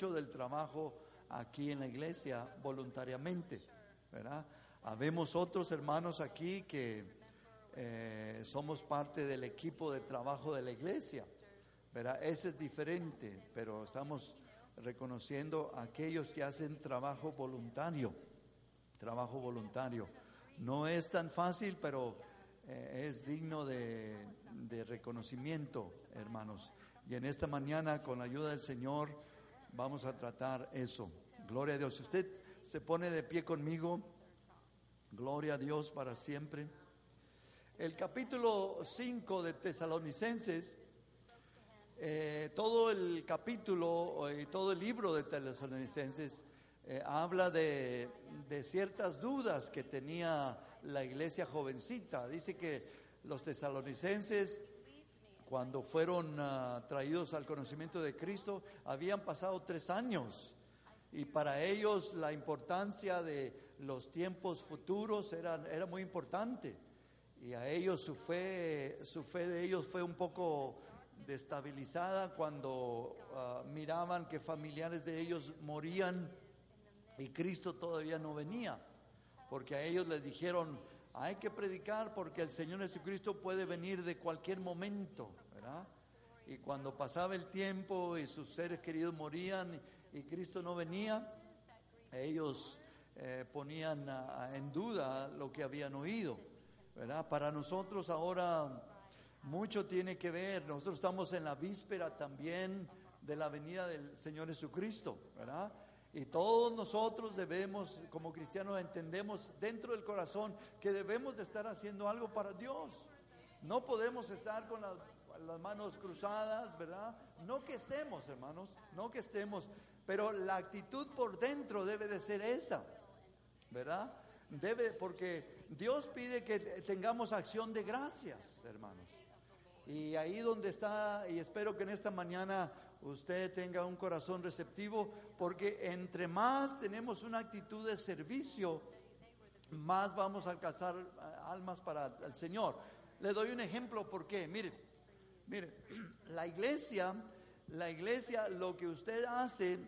mucho del trabajo aquí en la iglesia voluntariamente, ¿verdad? Habemos otros hermanos aquí que eh, somos parte del equipo de trabajo de la iglesia, ¿verdad? Ese es diferente, pero estamos reconociendo a aquellos que hacen trabajo voluntario, trabajo voluntario. No es tan fácil, pero eh, es digno de, de reconocimiento, hermanos. Y en esta mañana, con la ayuda del Señor, vamos a tratar eso. Gloria a Dios. Si usted se pone de pie conmigo, gloria a Dios para siempre. El capítulo 5 de Tesalonicenses, eh, todo el capítulo y todo el libro de Tesalonicenses eh, habla de, de ciertas dudas que tenía la iglesia jovencita. Dice que los tesalonicenses cuando fueron ah, traídos al conocimiento de Cristo, habían pasado tres años. Y para ellos la importancia de los tiempos futuros era, era muy importante. Y a ellos su fe, su fe de ellos fue un poco destabilizada cuando ah, miraban que familiares de ellos morían y Cristo todavía no venía. Porque a ellos les dijeron, hay que predicar porque el Señor Jesucristo puede venir de cualquier momento, Y cuando pasaba el tiempo y sus seres queridos morían y Cristo no venía, ellos eh, ponían en duda lo que habían oído, ¿verdad? Para nosotros ahora mucho tiene que ver, nosotros estamos en la víspera también de la venida del Señor Jesucristo, ¿verdad? Y todos nosotros debemos, como cristianos, entendemos dentro del corazón que debemos de estar haciendo algo para Dios. No podemos estar con las, las manos cruzadas, ¿verdad? No que estemos, hermanos, no que estemos, pero la actitud por dentro debe de ser esa, ¿verdad? Debe, porque Dios pide que tengamos acción de gracias, hermanos. Y ahí donde está, y espero que en esta mañana usted tenga un corazón receptivo, porque entre más tenemos una actitud de servicio, más vamos a alcanzar eh, almas para el Señor. Le doy un ejemplo, ¿por qué? Mire, mire, la iglesia, la iglesia, lo que usted hace,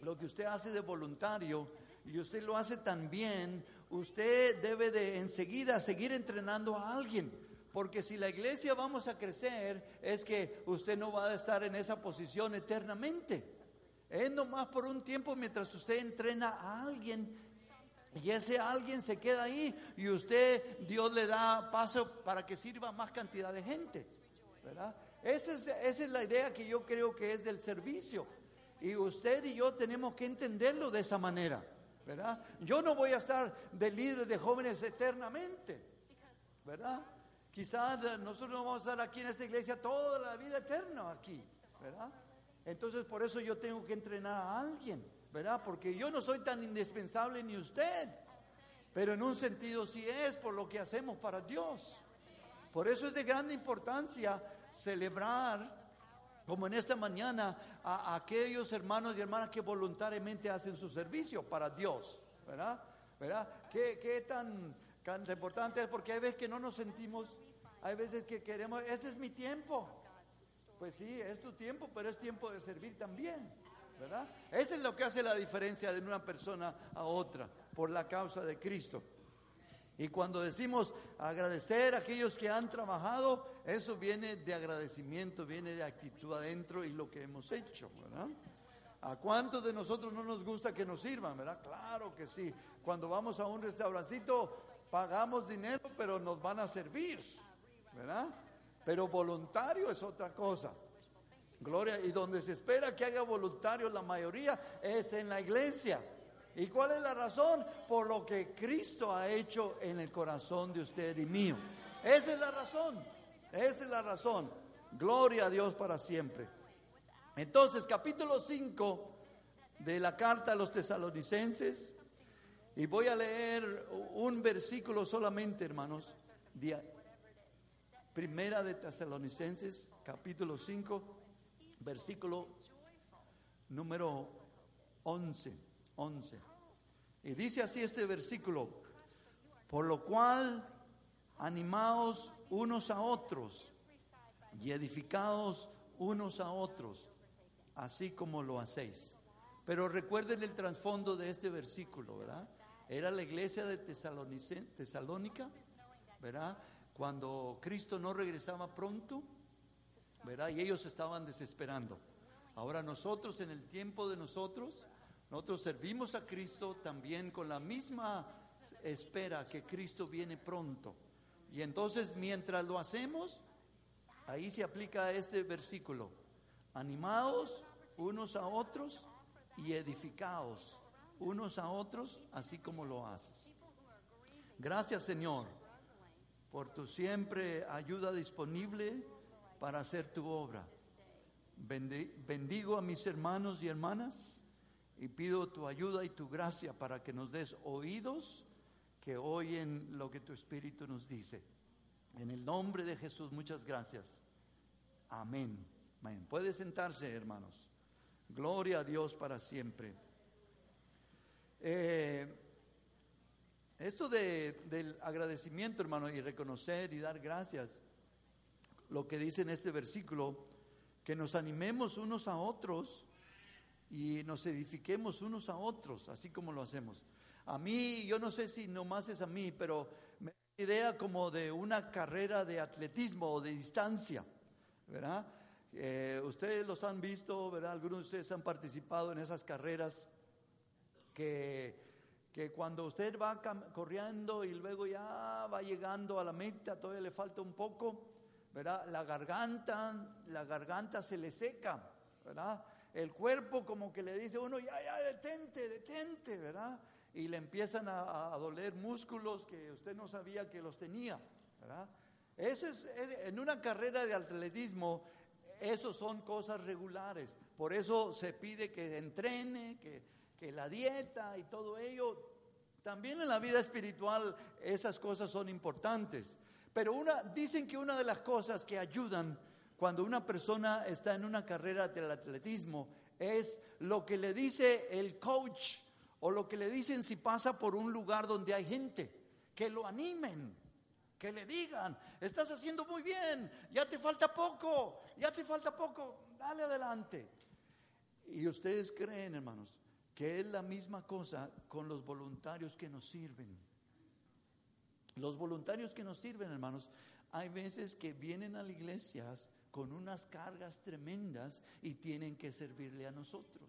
lo que usted hace de voluntario, y usted lo hace tan bien, usted debe de enseguida seguir entrenando a alguien. Porque si la iglesia vamos a crecer, es que usted no va a estar en esa posición eternamente. Es nomás por un tiempo mientras usted entrena a alguien y ese alguien se queda ahí y usted, Dios le da paso para que sirva más cantidad de gente. Esa es, esa es la idea que yo creo que es del servicio. Y usted y yo tenemos que entenderlo de esa manera. ¿verdad? Yo no voy a estar de líder de jóvenes eternamente. ¿verdad? Quizás nosotros no vamos a estar aquí en esta iglesia toda la vida eterna aquí, ¿verdad? Entonces por eso yo tengo que entrenar a alguien, ¿verdad? Porque yo no soy tan indispensable ni usted, pero en un sentido sí es por lo que hacemos para Dios. Por eso es de grande importancia celebrar, como en esta mañana, a, aquellos hermanos y hermanas que voluntariamente hacen su servicio para Dios, ¿verdad? ¿Verdad? ¿Qué, qué tan, tan importante es? Porque hay veces que no nos sentimos hay veces que queremos, este es mi tiempo. Pues sí, es tu tiempo, pero es tiempo de servir también. ¿Verdad? Eso es lo que hace la diferencia de una persona a otra, por la causa de Cristo. Y cuando decimos agradecer a aquellos que han trabajado, eso viene de agradecimiento, viene de actitud adentro y lo que hemos hecho, ¿verdad? ¿A cuántos de nosotros no nos gusta que nos sirvan, verdad? Claro que sí. Cuando vamos a un restaurancito, pagamos dinero, pero nos van a servir. ¿verdad? Pero voluntario es otra cosa. Gloria, y donde se espera que haga voluntario la mayoría es en la iglesia. ¿Y cuál es la razón? Por lo que Cristo ha hecho en el corazón de usted y mío. Esa es la razón. Esa es la razón. Gloria a Dios para siempre. Entonces, capítulo 5 de la carta a los tesalonicenses y voy a leer un versículo solamente, hermanos. Primera de Tesalonicenses, capítulo 5, versículo número 11. 11. Y dice así este versículo, por lo cual animaos unos a otros y edificaos unos a otros, así como lo hacéis. Pero recuerden el trasfondo de este versículo, ¿verdad? Era la iglesia de Tesalónica, ¿verdad? Cuando Cristo no regresaba pronto, ¿verdad? Y ellos estaban desesperando. Ahora nosotros, en el tiempo de nosotros, nosotros servimos a Cristo también con la misma espera que Cristo viene pronto. Y entonces, mientras lo hacemos, ahí se aplica este versículo. Animados unos a otros y edificaos unos a otros, así como lo haces. Gracias, Señor, por tu siempre ayuda disponible para hacer tu obra. Bendigo a mis hermanos y hermanas y pido tu ayuda y tu gracia para que nos des oídos que oyen lo que tu Espíritu nos dice. En el nombre de Jesús, muchas gracias. Amén. Amén. Puede sentarse, hermanos. Gloria a Dios para siempre. Eh, esto del agradecimiento, hermano, y reconocer y dar gracias, lo que dice en este versículo, que nos animemos unos a otros y nos edifiquemos unos a otros, así como lo hacemos. A mí, yo no sé si nomás es a mí, pero me da idea como de una carrera de atletismo o de distancia, ¿verdad? Eh, ustedes los han visto, ¿verdad? Algunos de ustedes han participado en esas carreras que, que cuando usted va corriendo y luego ya va llegando a la meta, todavía le falta un poco, ¿verdad? La garganta, la garganta se le seca, ¿verdad? El cuerpo como que le dice uno, ya, ya, detente, detente, ¿verdad? Y le empiezan a, doler músculos que usted no sabía que los tenía, ¿verdad? Eso es, en una carrera de atletismo, eso son cosas regulares. Por eso se pide que entrene, que, que la dieta y todo ello, también en la vida espiritual esas cosas son importantes. Pero una, dicen que una de las cosas que ayudan cuando una persona está en una carrera del atletismo es lo que le dice el coach o lo que le dicen si pasa por un lugar donde hay gente, que lo animen, que le digan, estás haciendo muy bien, ya te falta poco, ya te falta poco, dale adelante. Y ustedes creen, hermanos, que es la misma cosa con los voluntarios que nos sirven. Los voluntarios que nos sirven, hermanos, hay veces que vienen a las iglesias con unas cargas tremendas y tienen que servirle a nosotros.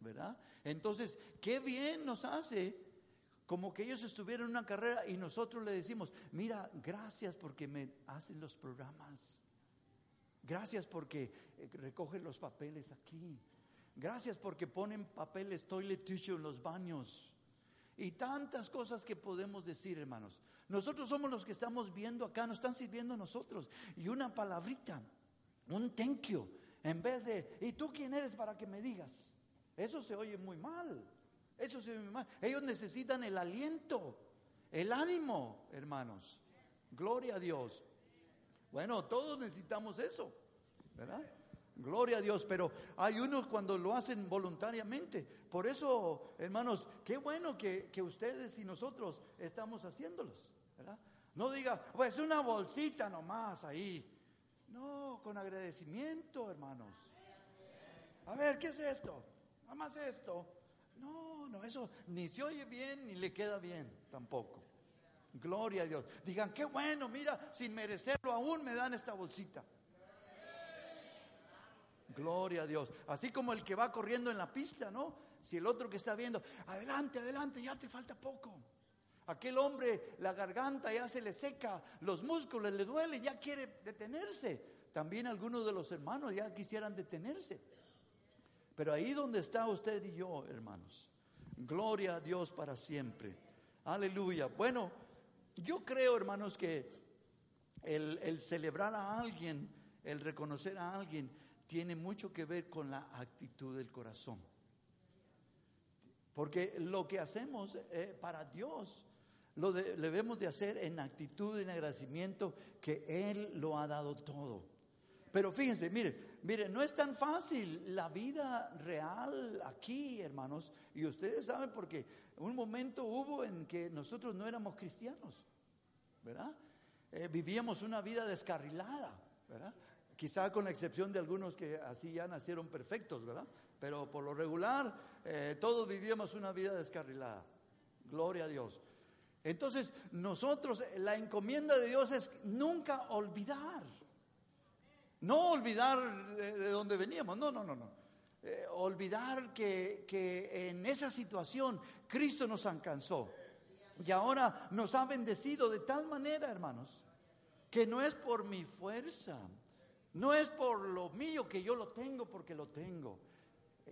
¿Verdad? Entonces, qué bien nos hace como que ellos estuvieran en una carrera y nosotros le decimos, mira, gracias porque me hacen los programas. Gracias porque eh, recogen los papeles aquí. Gracias porque ponen papeles toilet tissue en los baños. Y tantas cosas que podemos decir, hermanos. Nosotros somos los que estamos viendo acá, nos están sirviendo a nosotros. Y una palabrita, un thank you, en vez de, ¿y tú quién eres para que me digas? Eso se oye muy mal. Eso se oye muy mal. Ellos necesitan el aliento, el ánimo, hermanos. Gloria a Dios. Bueno, todos necesitamos eso, ¿verdad? Gloria a Dios, pero hay unos cuando lo hacen voluntariamente. Por eso, hermanos, qué bueno que, ustedes y nosotros estamos haciéndolos, ¿verdad? No diga, pues una bolsita nomás ahí. No, con agradecimiento, hermanos. A ver, ¿qué es esto? Nada más esto. No, no, eso ni se oye bien ni le queda bien tampoco. Gloria a Dios. Digan, qué bueno, mira, sin merecerlo aún me dan esta bolsita. Gloria a Dios. Así como el que va corriendo en la pista, ¿no? Si el otro que está viendo, adelante, adelante, ya te falta poco. Aquel hombre, la garganta ya se le seca, los músculos le duelen, ya quiere detenerse. También algunos de los hermanos ya quisieran detenerse. Pero ahí donde está usted y yo, hermanos, gloria a Dios para siempre. Aleluya. Bueno, yo creo, hermanos, que el, el celebrar a alguien, el reconocer a alguien, tiene mucho que ver con la actitud del corazón. Porque lo que hacemos eh, para Dios lo debemos de hacer en actitud, en agradecimiento, que Él lo ha dado todo. Pero fíjense, mire, mire, no es tan fácil la vida real aquí, hermanos. Y ustedes saben porque un momento hubo en que nosotros no éramos cristianos, ¿verdad? Eh, vivíamos una vida descarrilada, ¿verdad? Quizá con la excepción de algunos que así ya nacieron perfectos, ¿verdad? Pero por lo regular, eh, todos vivíamos una vida descarrilada. Gloria a Dios. Entonces, nosotros, la encomienda de Dios es nunca olvidar. No olvidar de, dónde veníamos, no, no, no, no. Eh, olvidar que, que en esa situación Cristo nos alcanzó. Y ahora nos ha bendecido de tal manera, hermanos, que no es por mi fuerza, no es por lo mío que yo lo tengo porque lo tengo.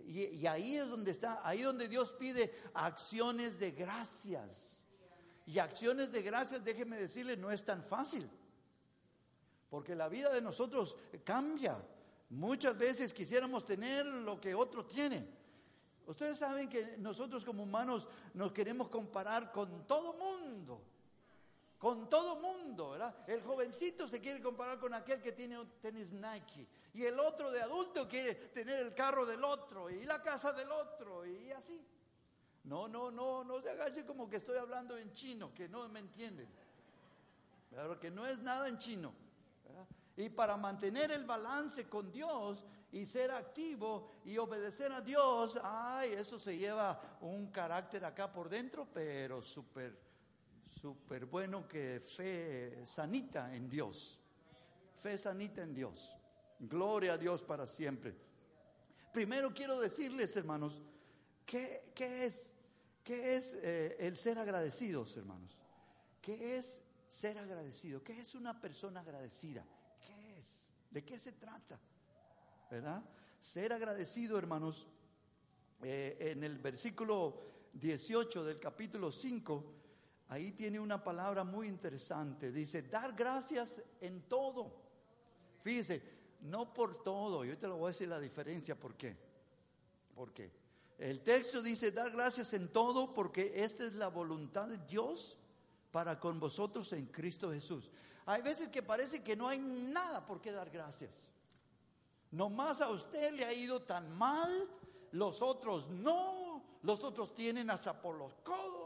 Y, ahí es donde está, ahí donde Dios pide acciones de gracias. Y acciones de gracias, déjeme decirle, no es tan fácil. Porque la vida de nosotros cambia. Muchas veces quisiéramos tener lo que otro tiene. Ustedes saben que nosotros como humanos nos queremos comparar con todo mundo. Con todo mundo, ¿verdad? El jovencito se quiere comparar con aquel que tiene un tenis Nike. Y el otro de adulto quiere tener el carro del otro y la casa del otro y así. No, no, no, no se agache como que estoy hablando en chino, que no me entienden. Pero que no es nada en chino. Y para mantener el balance con Dios y ser activo y obedecer a Dios, ay, eso se lleva un carácter acá por dentro, pero súper, súper bueno que fe sanita en Dios. Fe sanita en Dios. Gloria a Dios para siempre. Primero quiero decirles, hermanos, ¿qué, qué es ¿Qué es eh, el ser agradecidos, hermanos? ¿Qué es ser agradecido? ¿Qué es una persona agradecida? ¿Qué es? ¿De qué se trata? ¿Verdad? Ser agradecido, hermanos, eh, en el versículo 18 del capítulo 5, ahí tiene una palabra muy interesante. Dice, dar gracias en todo. Fíjese, no por todo. Yo te lo voy a decir la diferencia. ¿Por qué? ¿Por qué? El texto dice, dar gracias en todo porque esta es la voluntad de Dios para con vosotros en Cristo Jesús. Hay veces que parece que no hay nada por qué dar gracias. Nomás a usted le ha ido tan mal, los otros no, los otros tienen hasta por los codos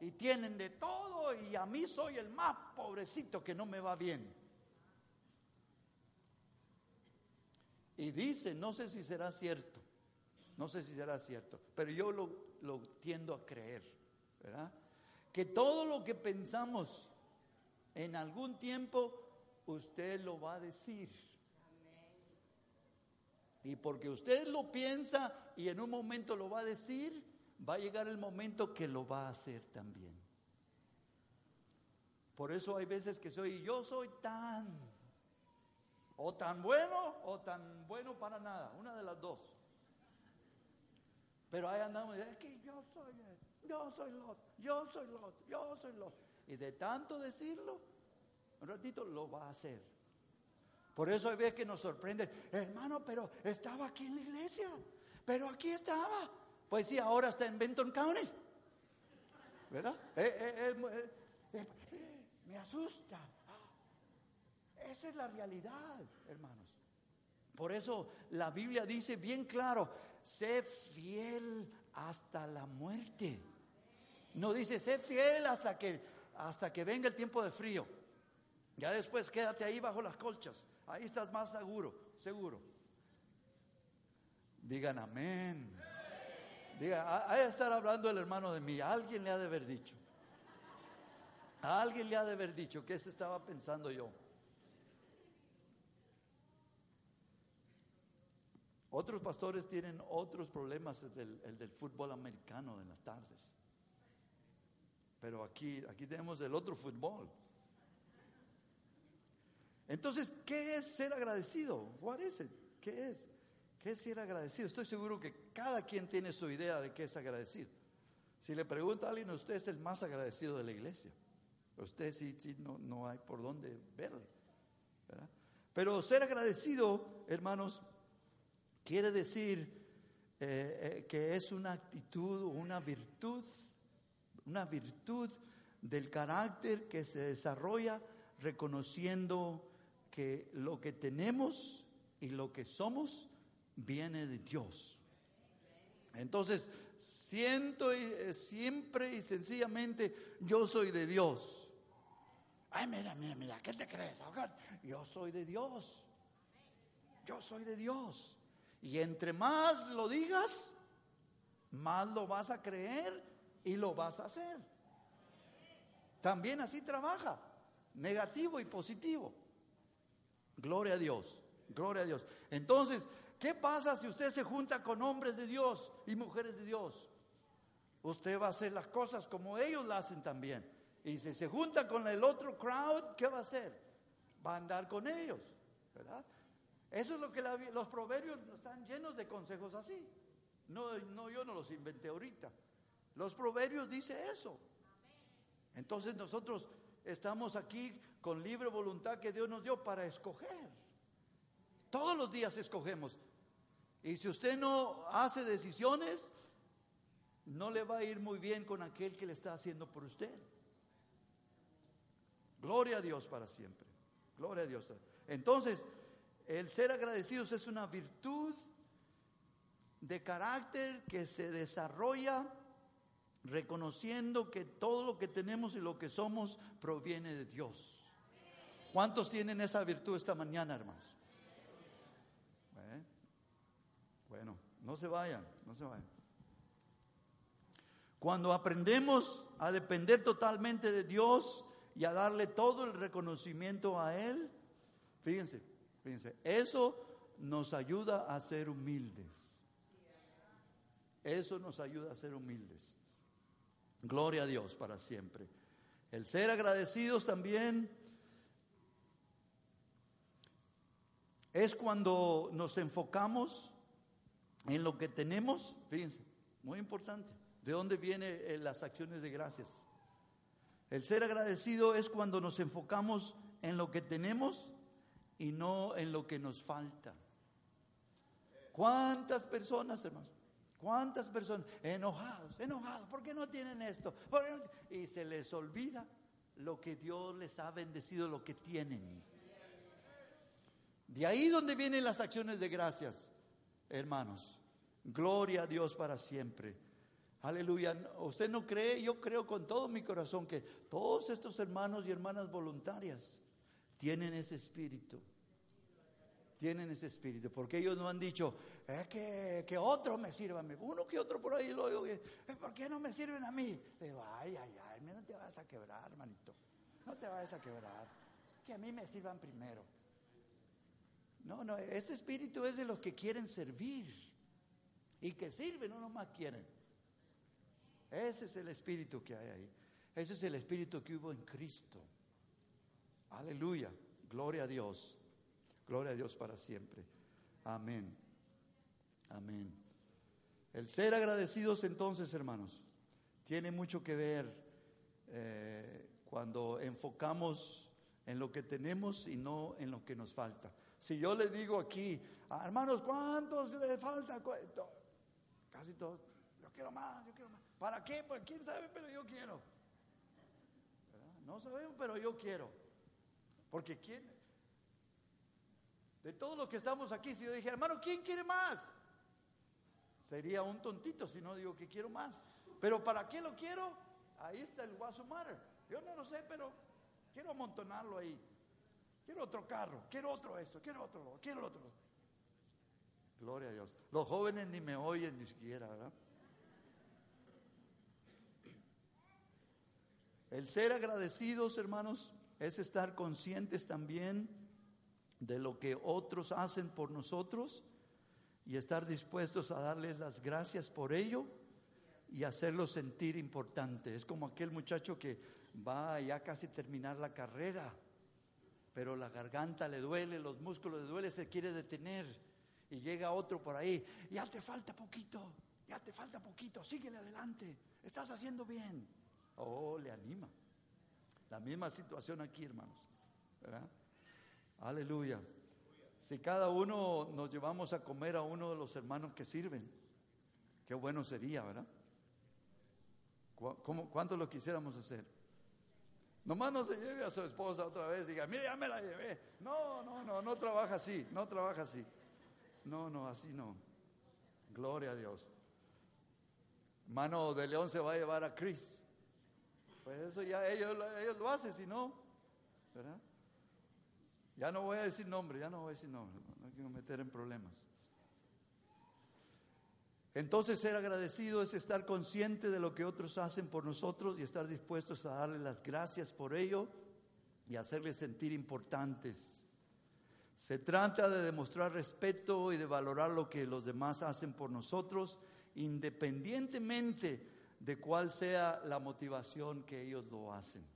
y tienen de todo y a mí soy el más pobrecito que no me va bien. Y dice, no sé si será cierto, no sé si será cierto, pero yo lo, tiendo a creer, ¿verdad? Que todo lo que pensamos en algún tiempo, usted lo va a decir. Y porque usted lo piensa y en un momento lo va a decir, va a llegar el momento que lo va a hacer también. Por eso hay veces que soy, yo soy tan, o tan bueno, o tan bueno para nada, una de las dos. Pero ahí andamos, es que yo soy yo soy Lot, yo soy Lot, yo soy Lot. Y de tanto decirlo, un ratito lo va a hacer. Por eso hay veces que nos sorprende, hermano, pero estaba aquí en la iglesia, pero aquí estaba. Pues sí, ahora está en Benton County. ¿Verdad? Eh, eh, eh, me asusta. Esa es la realidad, hermanos. Por eso la Biblia dice bien claro, sé fiel hasta la muerte. No dice, sé fiel hasta que, hasta que venga el tiempo de frío. Ya después quédate ahí bajo las colchas. Ahí estás más seguro, seguro. Digan amén. Diga, de estar hablando el hermano de mí. Alguien le ha de haber dicho. alguien le ha de haber dicho que se estaba pensando yo. Otros pastores tienen otros problemas, el el del fútbol americano en las tardes. Pero aquí, aquí tenemos el otro fútbol. Entonces, ¿qué es ser agradecido? What is ¿Qué es? ¿Qué es ser agradecido? Estoy seguro que cada quien tiene su idea de qué es agradecido. Si le pregunta a alguien, usted es el más agradecido de la iglesia. Usted sí, sí, no, no hay por dónde verle. Pero ser agradecido, hermanos, quiere decir eh, eh, que es una actitud, una virtud, una virtud del carácter que se desarrolla reconociendo que lo que tenemos y lo que somos viene de Dios. Entonces, siento y, siempre y sencillamente yo soy de Dios. Ay, mira, mira, mira, ¿qué te crees? Yo soy de Dios. Yo soy de Dios. Y entre más lo digas, más lo vas a creer y lo vas a hacer. También así trabaja, negativo y positivo. Gloria a Dios, gloria a Dios. Entonces, ¿qué pasa si usted se junta con hombres de Dios y mujeres de Dios? Usted va a hacer las cosas como ellos las hacen también. Y si se junta con el otro crowd, ¿qué va a hacer? Va a andar con ellos, ¿verdad? Eso es lo que los proverbios están llenos de consejos así. No, no, yo no los inventé ahorita. Los proverbios dice eso. Entonces nosotros estamos aquí con libre voluntad que Dios nos dio para escoger. Todos los días escogemos. Y si usted no hace decisiones, no le va a ir muy bien con aquel que le está haciendo por usted. Gloria a Dios para siempre. Gloria a Dios. Entonces, el ser agradecidos es una virtud de carácter que se desarrolla reconociendo que todo lo que tenemos y lo que somos proviene de Dios. ¿Cuántos tienen esa virtud esta mañana, hermanos? ¿Eh? Bueno, no se vayan, no se vayan. Cuando aprendemos a depender totalmente de Dios y a darle todo el reconocimiento a Él, fíjense, fíjense, eso nos ayuda a ser humildes. Eso nos ayuda a ser humildes. Gloria a Dios para siempre. El ser agradecidos también es cuando nos enfocamos en lo que tenemos, fíjense, muy importante, de dónde vienen eh, las acciones de gracias. El ser agradecido es cuando nos enfocamos en lo que tenemos y no en lo que nos falta. ¿Cuántas personas, hermanos? ¿Cuántas personas enojados, enojados? ¿Por qué no tienen esto? Y se les olvida lo que Dios les ha bendecido, lo que tienen. De ahí donde vienen las acciones de gracias, hermanos. Gloria a Dios para siempre. Aleluya. ¿Usted no cree? Yo creo con todo mi corazón que todos estos hermanos y hermanas voluntarias tienen ese espíritu tienen ese espíritu, porque ellos no han dicho, es que, que otro me sirva. Uno que otro por ahí lo digo, ¿por qué no me sirven a mí? Digo, ay, ay, ay, no te vas a quebrar, hermanito, no te vayas a quebrar, que a mí me sirvan primero. No, no, este espíritu es de los que quieren servir y que sirven, no nomás quieren. Ese es el espíritu que hay ahí. Ese es el espíritu que hubo en Cristo. Aleluya, gloria a Dios. Gloria a Dios para siempre. Amén. Amén. El ser agradecidos entonces, hermanos, tiene mucho que ver eh, cuando enfocamos en lo que tenemos y no en lo que nos falta. Si yo le digo aquí, ah, hermanos, ¿cuántos le falta? Casi todos. Yo quiero más, yo quiero más. ¿Para qué? Pues quién sabe, pero yo quiero. No sabemos, pero yo quiero. Porque quién, de todos los que estamos aquí, si yo dije, hermano, ¿quién quiere más? Sería un tontito si no digo que quiero más. Pero ¿para qué lo quiero? Ahí está el guaso matter. Yo no lo sé, pero quiero amontonarlo ahí. Quiero otro carro, quiero otro esto, quiero otro, quiero otro. Gloria a Dios. Los jóvenes ni me oyen ni siquiera, ¿verdad? El ser agradecidos, hermanos, es estar conscientes también de lo que otros hacen por nosotros y estar dispuestos a darles las gracias por ello y hacerlos sentir importante. Es como aquel muchacho que va ya casi terminar la carrera, pero la garganta le duele, los músculos le duele, se quiere detener y llega otro por ahí, ya te falta poquito, ya te falta poquito, síguele adelante, estás haciendo bien. Oh, le anima. La misma situación aquí, hermanos. ¿verdad? Aleluya. Si cada uno nos llevamos a comer a uno de los hermanos que sirven, qué bueno sería, ¿verdad? ¿Cómo, ¿Cuánto lo quisiéramos hacer? Nomás no se lleve a su esposa otra vez diga, mire, ya me la llevé. No, no, no, no trabaja así, no trabaja así. No, no, así no. Gloria a Dios. Mano de León se va a llevar a Chris. Pues eso ya ellos, ellos lo hacen, si no. Ya no voy a decir nombre, ya no voy a decir nombre, no, que meter en problemas. Entonces ser agradecido es estar consciente de lo que otros hacen por nosotros y estar dispuestos a darle las gracias por ello y hacerles sentir importantes. Se trata de demostrar respeto y de valorar lo que los demás hacen por nosotros, independientemente de cuál sea la motivación que ellos lo hacen.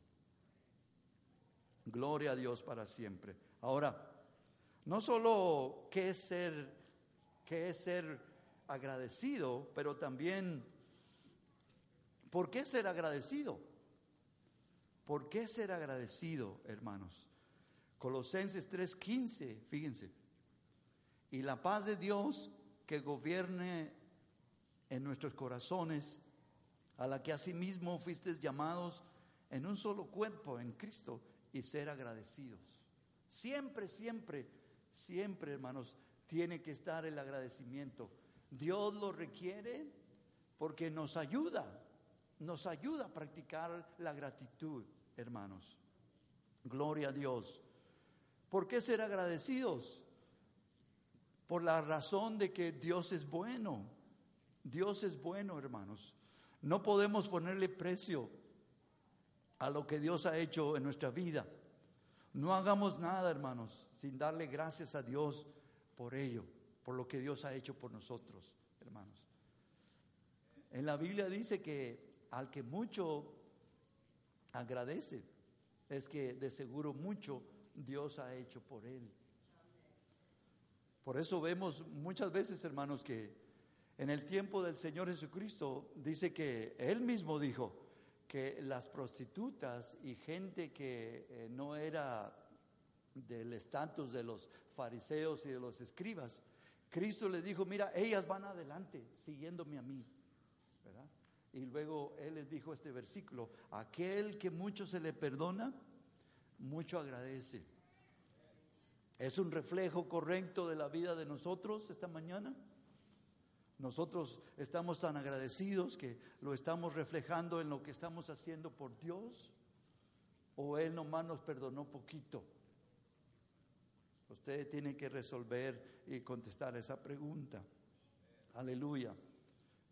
Gloria a Dios para siempre. Ahora, no solo qué es ser, qué es ser agradecido, pero también ¿por qué ser agradecido? ¿Por qué ser agradecido, hermanos? Colosenses 3:15, fíjense. Y la paz de Dios que gobierne en nuestros corazones, a la que asimismo fuisteis llamados en un solo cuerpo, en Cristo, y ser agradecidos. Siempre, siempre, siempre, hermanos, tiene que estar el agradecimiento. Dios lo requiere porque nos ayuda, nos ayuda a practicar la gratitud, hermanos. Gloria a Dios. ¿Por qué ser agradecidos? Por la razón de que Dios es bueno. Dios es bueno, hermanos. No podemos ponerle precio a lo que Dios ha hecho en nuestra vida. No hagamos nada, hermanos, sin darle gracias a Dios por ello, por lo que Dios ha hecho por nosotros, hermanos. En la Biblia dice que al que mucho agradece, es que de seguro mucho Dios ha hecho por él. Por eso vemos muchas veces, hermanos, que en el tiempo del Señor Jesucristo dice que Él mismo dijo que las prostitutas y gente que eh, no era del estatus de los fariseos y de los escribas, Cristo le dijo, mira, ellas van adelante siguiéndome a mí. Y luego Él les dijo este versículo, aquel que mucho se le perdona, mucho agradece. ¿Es un reflejo correcto de la vida de nosotros esta mañana? Nosotros estamos tan agradecidos que lo estamos reflejando en lo que estamos haciendo por Dios o Él nomás nos perdonó poquito. Usted tiene que resolver y contestar esa pregunta. Aleluya.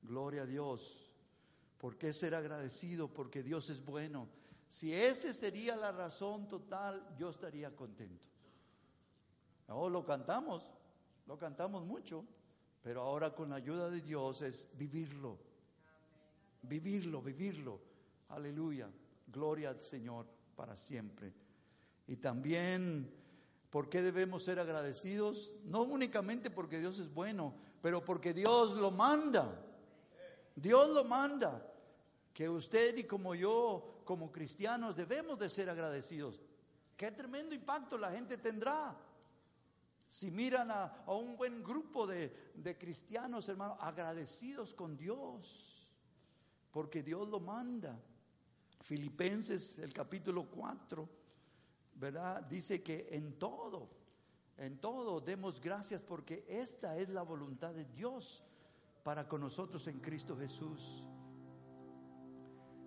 Gloria a Dios. ¿Por qué ser agradecido? Porque Dios es bueno. Si esa sería la razón total, yo estaría contento. No, lo cantamos, lo cantamos mucho, pero ahora con la ayuda de Dios es vivirlo. Vivirlo, vivirlo. Aleluya. Gloria al Señor para siempre. Y también, ¿por qué debemos ser agradecidos? No únicamente porque Dios es bueno, pero porque Dios lo manda. Dios lo manda. Que usted y como yo como cristianos debemos de ser agradecidos. Qué tremendo impacto la gente tendrá. Si miran a, un buen grupo de, de cristianos, hermanos, agradecidos con Dios, porque Dios lo manda. Filipenses, el capítulo 4, ¿verdad? Dice que en todo, en todo demos gracias porque esta es la voluntad de Dios para con nosotros en Cristo Jesús.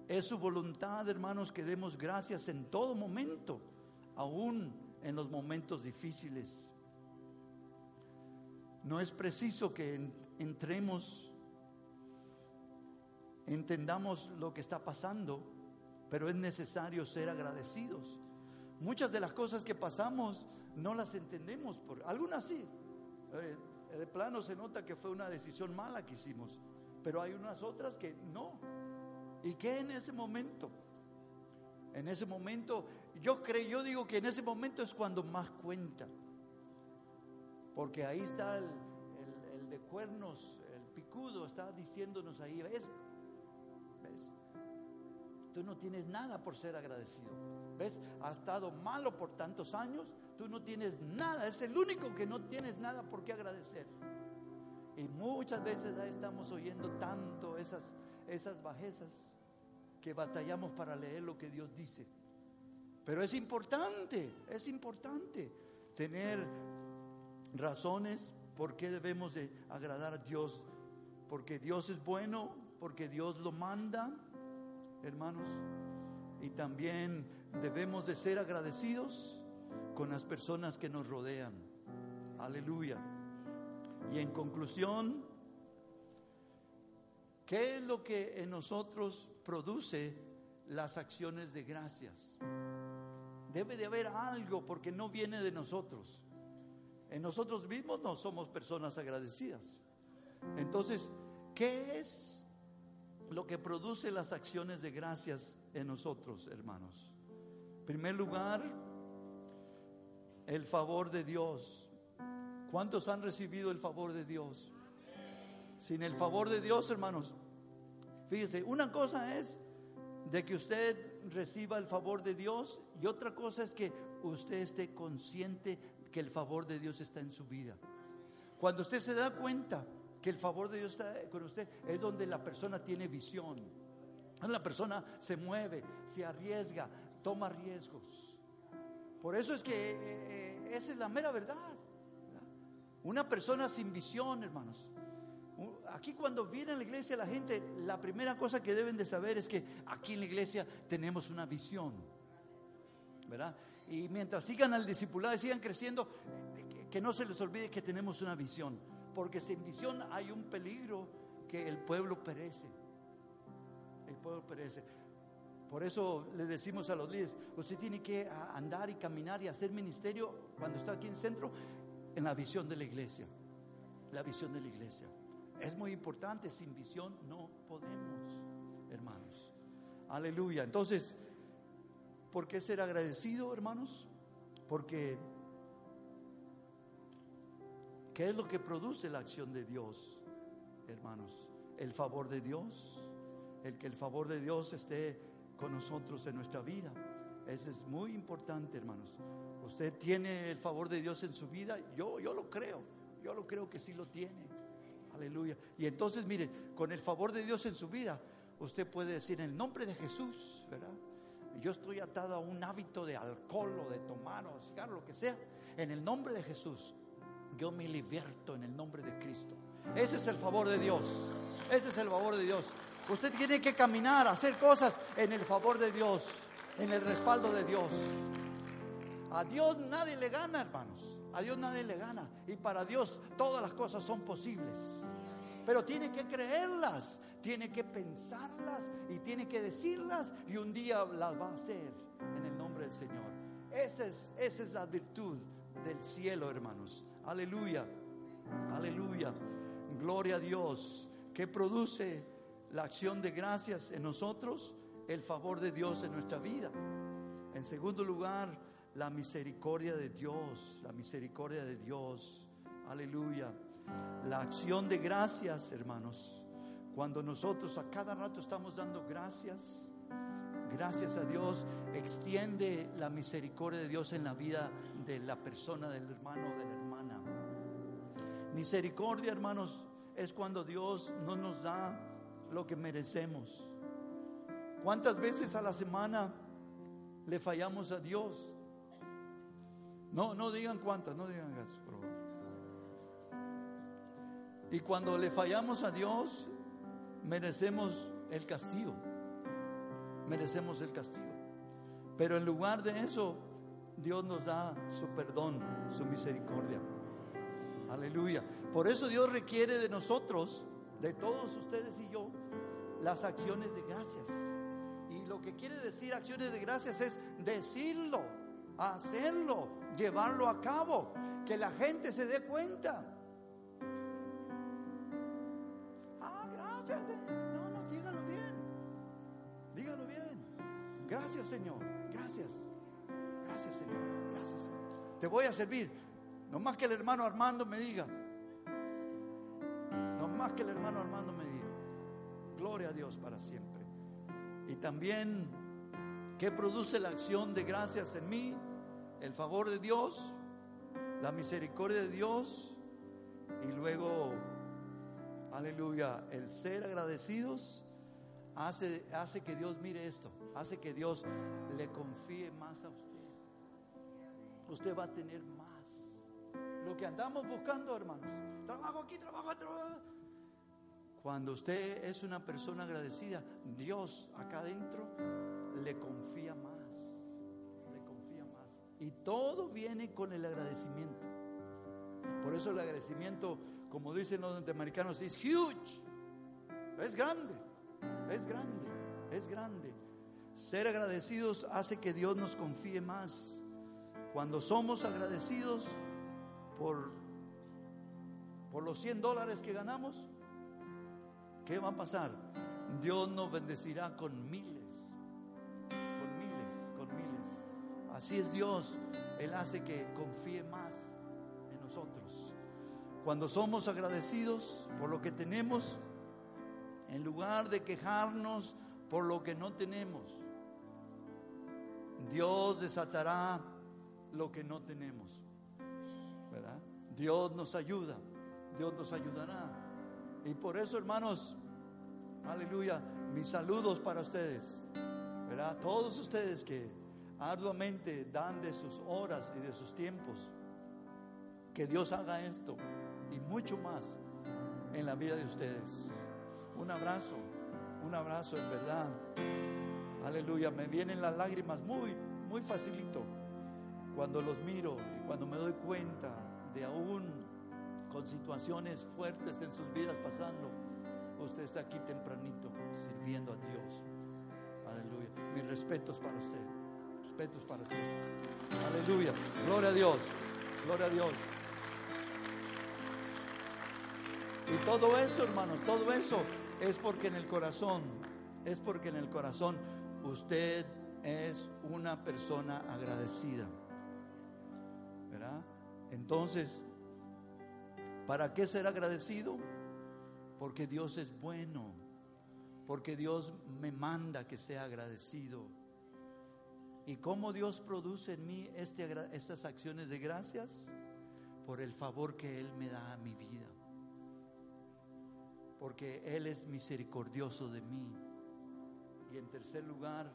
Es su voluntad, hermanos, que demos gracias en todo momento, aún en los momentos difíciles. No es preciso que entremos, entendamos lo que está pasando, pero es necesario ser agradecidos. Muchas de las cosas que pasamos no las entendemos, por, algunas sí. Eh, de plano se nota que fue una decisión mala que hicimos, pero hay unas otras que no. ¿Y qué en ese momento? En ese momento, yo creo, yo digo que en ese momento es cuando más cuenta. Porque ahí está el, de cuernos, el picudo, está diciéndonos ahí, ¿ves? ¿Ves? Tú no tienes nada por ser agradecido. ¿Ves? Ha estado malo por tantos años, Tú no tienes nada, es el único que no tienes nada por qué agradecer. Y muchas veces ahí estamos oyendo tanto esas, esas bajezas que batallamos para leer lo que Dios dice. Pero es importante, es importante tener razones por qué debemos de agradar a Dios. Porque Dios es bueno, porque Dios lo manda, hermanos. Y también debemos de ser agradecidos con las personas que nos rodean. Aleluya. Y en conclusión, ¿qué es lo que en nosotros produce las acciones de gracias? Debe de haber algo porque no viene de nosotros. En nosotros mismos no somos personas agradecidas. Entonces, ¿qué es lo que produce las acciones de gracias en nosotros, hermanos? En primer lugar, el favor de Dios. ¿Cuántos han recibido el favor de Dios? Sin el favor de Dios, hermanos, fíjese, una cosa es de que usted reciba el favor de Dios y otra cosa es que usted esté consciente que el favor de Dios está en su vida. Cuando usted se da cuenta que el favor de Dios está con usted, es donde la persona tiene visión. La persona se mueve, se arriesga, toma riesgos. Por eso es que eh, eh, esa es la mera verdad. Una persona sin visión, hermanos. Aquí cuando viene a la iglesia la gente, la primera cosa que deben de saber es que aquí en la iglesia tenemos una visión. ¿Verdad? Y mientras sigan al discipulado y sigan creciendo, que no se les olvide que tenemos una visión. Porque sin visión hay un peligro que el pueblo perece. El pueblo perece. Por eso le decimos a los líderes, usted tiene que andar y caminar y hacer ministerio cuando está aquí en el centro en la visión de la iglesia. La visión de la iglesia. Es muy importante, sin visión no podemos, hermanos. Aleluya. Entonces, ¿por qué ser agradecido, hermanos? Porque, ¿qué es lo que produce la acción de Dios, hermanos? El favor de Dios, el que el favor de Dios esté con nosotros en nuestra vida. Eso es muy importante, hermanos. Usted tiene el favor de Dios en su vida, yo, yo lo creo, yo lo creo que sí lo tiene. Aleluya. Y entonces, mire, con el favor de Dios en su vida, usted puede decir en el nombre de Jesús, ¿verdad? Yo estoy atado a un hábito de alcohol o de tomar o cigarro, lo que sea. En el nombre de Jesús, yo me liberto en el nombre de Cristo. Ese es el favor de Dios. Ese es el favor de Dios. Usted tiene que caminar, hacer cosas en el favor de Dios, en el respaldo de Dios. A Dios nadie le gana, hermanos. A Dios nadie le gana. Y para Dios todas las cosas son posibles. Pero tiene que creerlas, tiene que pensarlas y tiene que decirlas y un día las va a hacer en el nombre del Señor. Esa es, esa es la virtud del cielo, hermanos. Aleluya, aleluya. Gloria a Dios que produce la acción de gracias en nosotros, el favor de Dios en nuestra vida. En segundo lugar, la misericordia de Dios, la misericordia de Dios. Aleluya. La acción de gracias, hermanos. Cuando nosotros a cada rato estamos dando gracias, gracias a Dios, extiende la misericordia de Dios en la vida de la persona, del hermano o de la hermana. Misericordia, hermanos, es cuando Dios no nos da lo que merecemos. ¿Cuántas veces a la semana le fallamos a Dios? No, no digan cuántas, no digan eso, Y cuando le fallamos a Dios, merecemos el castigo. Merecemos el castigo. Pero en lugar de eso, Dios nos da su perdón, su misericordia. Aleluya. Por eso Dios requiere de nosotros de todos ustedes y yo las acciones de gracias. Y lo que quiere decir acciones de gracias es decirlo, hacerlo, llevarlo a cabo, que la gente se dé cuenta. Ah, gracias. No, no, dígalo bien. Dígalo bien. Gracias, Señor. Gracias. Gracias, Señor. Gracias, Señor. Te voy a servir. No más que el hermano Armando me diga, más que el hermano Armando me diga. Gloria a Dios para siempre. Y también, ¿qué produce la acción de gracias en mí? El favor de Dios, la misericordia de Dios y luego, aleluya, el ser agradecidos hace, hace que Dios mire esto, hace que Dios le confíe más a usted. Usted va a tener más. Lo que andamos buscando, hermanos. Trabajo aquí, trabajo, trabajo. Cuando usted es una persona agradecida, Dios acá adentro le confía más. Y todo viene con el agradecimiento. Por eso el agradecimiento, como dicen los norteamericanos, es huge. Es grande. Es grande. Es grande. Ser agradecidos hace que Dios nos confíe más. Cuando somos agradecidos por, por los 100 dólares que ganamos, ¿qué va a pasar? Dios nos bendecirá con miles, Así es Dios. Él hace que confíe más en nosotros. Cuando somos agradecidos por lo que tenemos, en lugar de quejarnos por lo que no tenemos, Dios desatará lo que no tenemos. ¿Verdad? Dios nos ayuda, Dios nos ayudará. Y por eso, hermanos, aleluya, mis saludos para ustedes. ¿Verdad? Todos ustedes que arduamente dan de sus horas y de sus tiempos. Que Dios haga esto y mucho más en la vida de ustedes. Un abrazo, un abrazo en verdad. Aleluya, me vienen las lágrimas muy, muy facilito cuando los miro y cuando me doy cuenta de aún con situaciones fuertes en sus vidas pasando, usted está aquí tempranito sirviendo a Dios. Aleluya. Mis respetos para usted. Respetos para usted. Aleluya. Gloria a Dios. Gloria a Dios. Y todo eso, hermanos, todo eso es porque en el corazón, es porque en el corazón usted es una persona agradecida. ¿Verdad? Entonces, ¿para qué ser agradecido? Porque Dios es bueno, porque Dios me manda que sea agradecido. ¿Y cómo Dios produce en mí este, estas acciones de gracias? Por el favor que Él me da a mi vida. Porque Él es misericordioso de mí. Y en tercer lugar,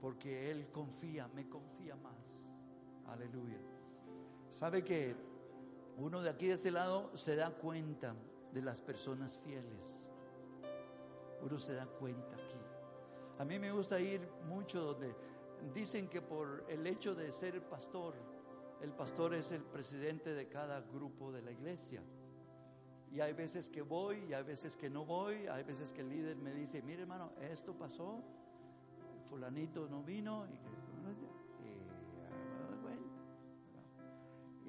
porque Él confía, me confía más. Aleluya. Sabe que uno de aquí de este lado se da cuenta de las personas fieles. Uno se da cuenta aquí. A mí me gusta ir mucho donde dicen que por el hecho de ser pastor, el pastor es el presidente de cada grupo de la iglesia. Y hay veces que voy y hay veces que no voy. Hay veces que el líder me dice, mire hermano, esto pasó, fulanito no vino. Y,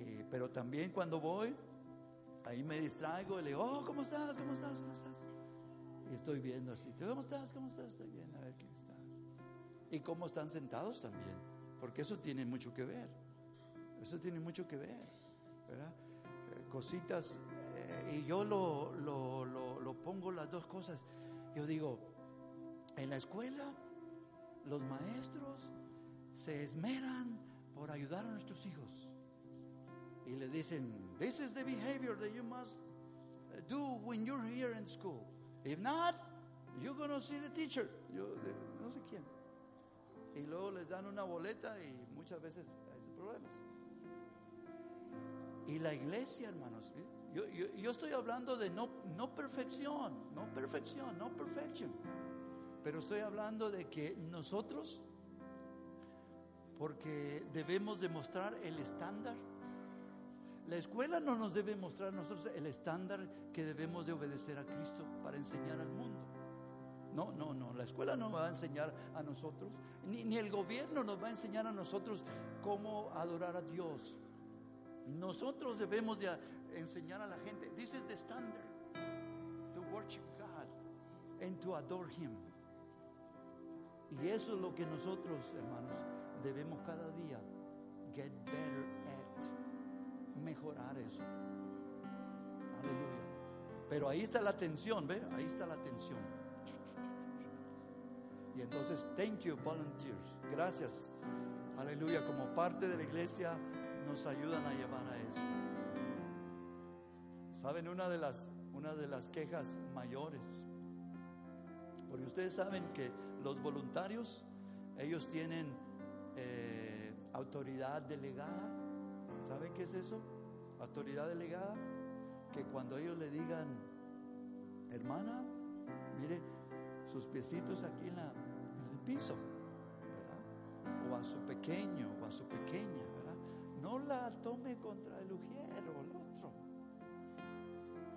y, pero también cuando voy, ahí me distraigo y le digo, oh, ¿cómo estás? ¿Cómo estás? ¿Cómo estás? Y estoy viendo así, ¿cómo estás? ¿Cómo estás? Estoy viendo a ver está. Y cómo están sentados también, porque eso tiene mucho que ver. Eso tiene mucho que ver, ¿verdad? Eh, cositas, eh, y yo lo, lo, lo, lo pongo las dos cosas. Yo digo, en la escuela los maestros se esmeran por ayudar a nuestros hijos. Y le dicen, this is the behavior that you must do when you're here in school. If not, you're going to see the teacher. Yo, no sé quién. Y luego les dan una boleta y muchas veces hay problemas. Y la iglesia, hermanos, yo, yo, yo estoy hablando de no, no perfección, no perfección, no perfección. Pero estoy hablando de que nosotros, porque debemos demostrar el estándar, la escuela no nos debe mostrar nosotros el estándar que debemos de obedecer a Cristo para enseñar al mundo. No, no, no, la escuela no va a enseñar a nosotros, ni, ni el gobierno nos va a enseñar a nosotros cómo adorar a Dios. Nosotros debemos de enseñar a la gente, this is the standard, to worship God and to adore Him. Y eso es lo que nosotros, hermanos, debemos cada día get better at, mejorar eso. Aleluya. Pero ahí está la tensión, ¿ve? Ahí está la tensión. Y entonces, thank you, volunteers. Gracias aleluya, como parte de la iglesia nos ayudan a llevar a eso. Saben, una de las, una de las quejas mayores, porque ustedes saben que los voluntarios, ellos tienen eh, autoridad delegada. ¿Saben qué es eso? Autoridad delegada. Que cuando ellos le digan, hermana, mire sus piecitos aquí en, en el piso, ¿verdad? O a su pequeño o a su pequeña, ¿verdad? No la tome contra el ujiero o el otro.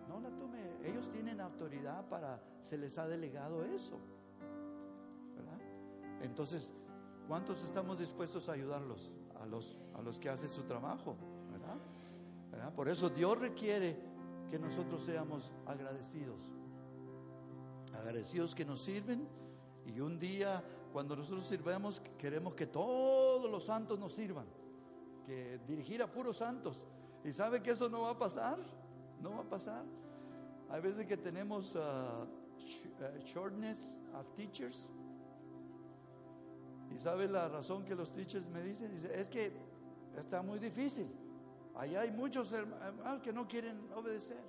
No la tome. Ellos tienen autoridad para, se les ha delegado eso. ¿Verdad? Entonces, ¿cuántos estamos dispuestos a ayudarlos? A los, a los que hacen su trabajo. ¿verdad? Por eso Dios requiere que nosotros seamos agradecidos. Agradecidos que nos sirven y un día cuando nosotros sirvemos queremos que todos los santos nos sirvan, que dirigir a puros santos. ¿Y sabe que eso no va a pasar? No va a pasar. Hay veces que tenemos uh, shortness of teachers. ¿Y sabe la razón que los teachers me dicen? Dice, es que está muy difícil. Allá hay muchos hermanos que no quieren obedecer.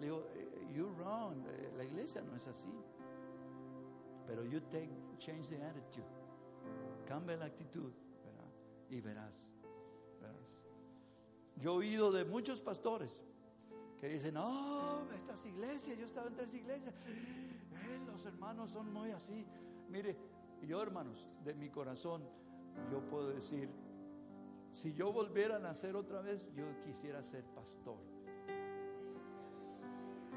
Le digo, you're wrong. La iglesia no es así. Pero you take, change the attitude. Cambia la actitud. Y verás. Yo he oído de muchos pastores que dicen, no, estas iglesias, yo estaba en tres iglesias, eh, los hermanos son muy así. Mire, yo hermanos, de mi corazón, yo puedo decir, si yo volviera a nacer otra vez, yo quisiera ser pastor.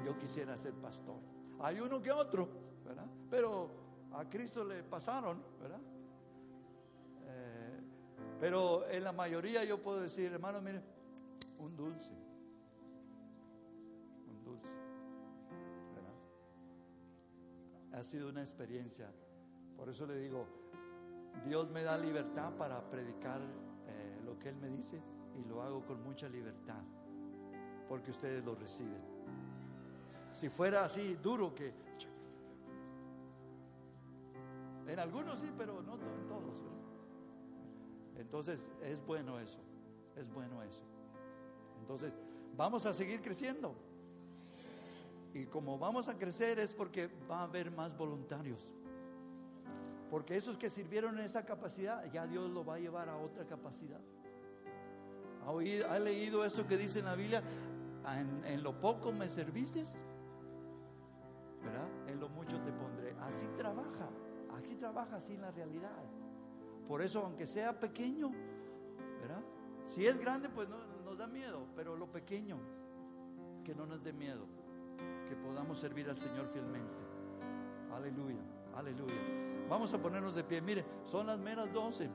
Yo quisiera ser pastor. Hay uno que otro, ¿verdad? Pero a Cristo le pasaron, ¿verdad? Eh, pero en la mayoría yo puedo decir, hermano, mire, un dulce. Un dulce. Ha sido una experiencia. Por eso le digo, Dios me da libertad para predicar eh, lo que Él me dice y lo hago con mucha libertad, porque ustedes lo reciben. Si fuera así duro que... En algunos sí, pero no en todos. Entonces es bueno eso, es bueno eso. Entonces vamos a seguir creciendo. Y como vamos a crecer es porque va a haber más voluntarios. Porque esos que sirvieron en esa capacidad, ya Dios lo va a llevar a otra capacidad. ¿Ha, oído, ha leído eso que dice en la Biblia? En, en, lo poco me serviste, En lo mucho te pondré. Así trabaja, así trabaja así en la realidad. Por eso, aunque sea pequeño, ¿verdad? Si es grande, pues no, nos da miedo, pero lo pequeño, que no nos dé miedo, que podamos servir al Señor fielmente. Aleluya, aleluya. Vamos a ponernos de pie. Mire, son las meras 12.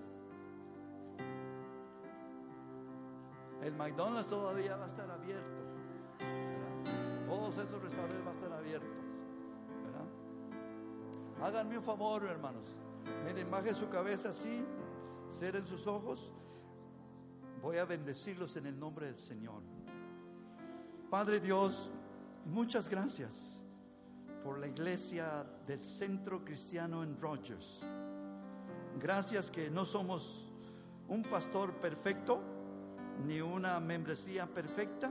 El McDonald's todavía va a estar abierto. Todos esos restaurantes van a estar abiertos. Háganme un favor, hermanos. Miren, bajen su cabeza así, cierren sus ojos. Voy a bendecirlos en el nombre del Señor. Padre Dios, muchas gracias por la iglesia del Centro Cristiano en Rogers. Gracias que no somos un pastor perfecto ni una membresía perfecta,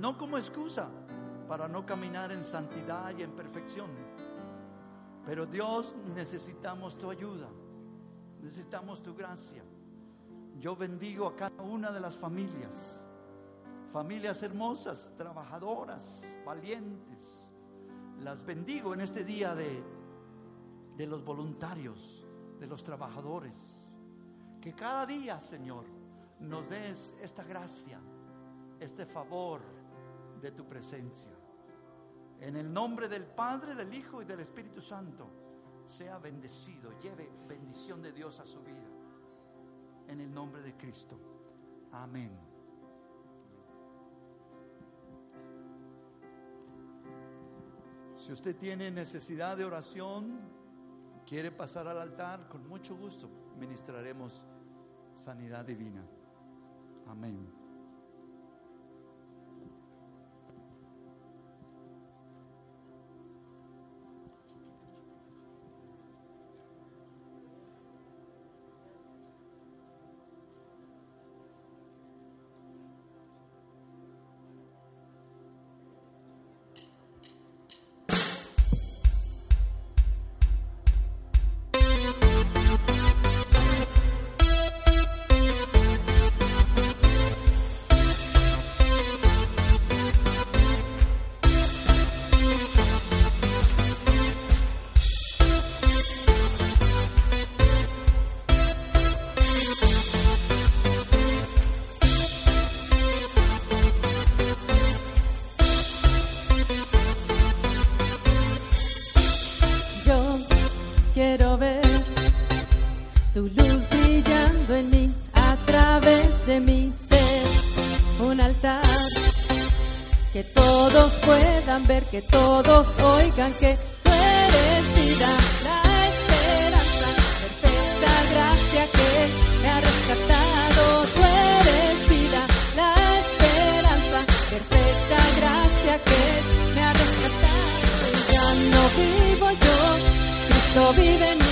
no como excusa para no caminar en santidad y en perfección. Pero Dios necesitamos tu ayuda, necesitamos tu gracia. Yo bendigo a cada una de las familias, familias hermosas, trabajadoras, valientes las bendigo en este día de, de los voluntarios, de los trabajadores. Que cada día, Señor, nos des esta gracia, este favor de tu presencia. En el nombre del Padre, del Hijo y del Espíritu Santo, sea bendecido, lleve bendición de Dios a su vida. En el nombre de Cristo. Amén. Si usted tiene necesidad de oración, quiere pasar al altar, con mucho gusto ministraremos sanidad divina. Amén. Ver, que todos oigan que tú eres vida, la esperanza, perfecta gracia que me ha rescatado. Tú eres vida, la esperanza, perfecta gracia que me ha rescatado. Ya no vivo yo, Cristo vive en mí,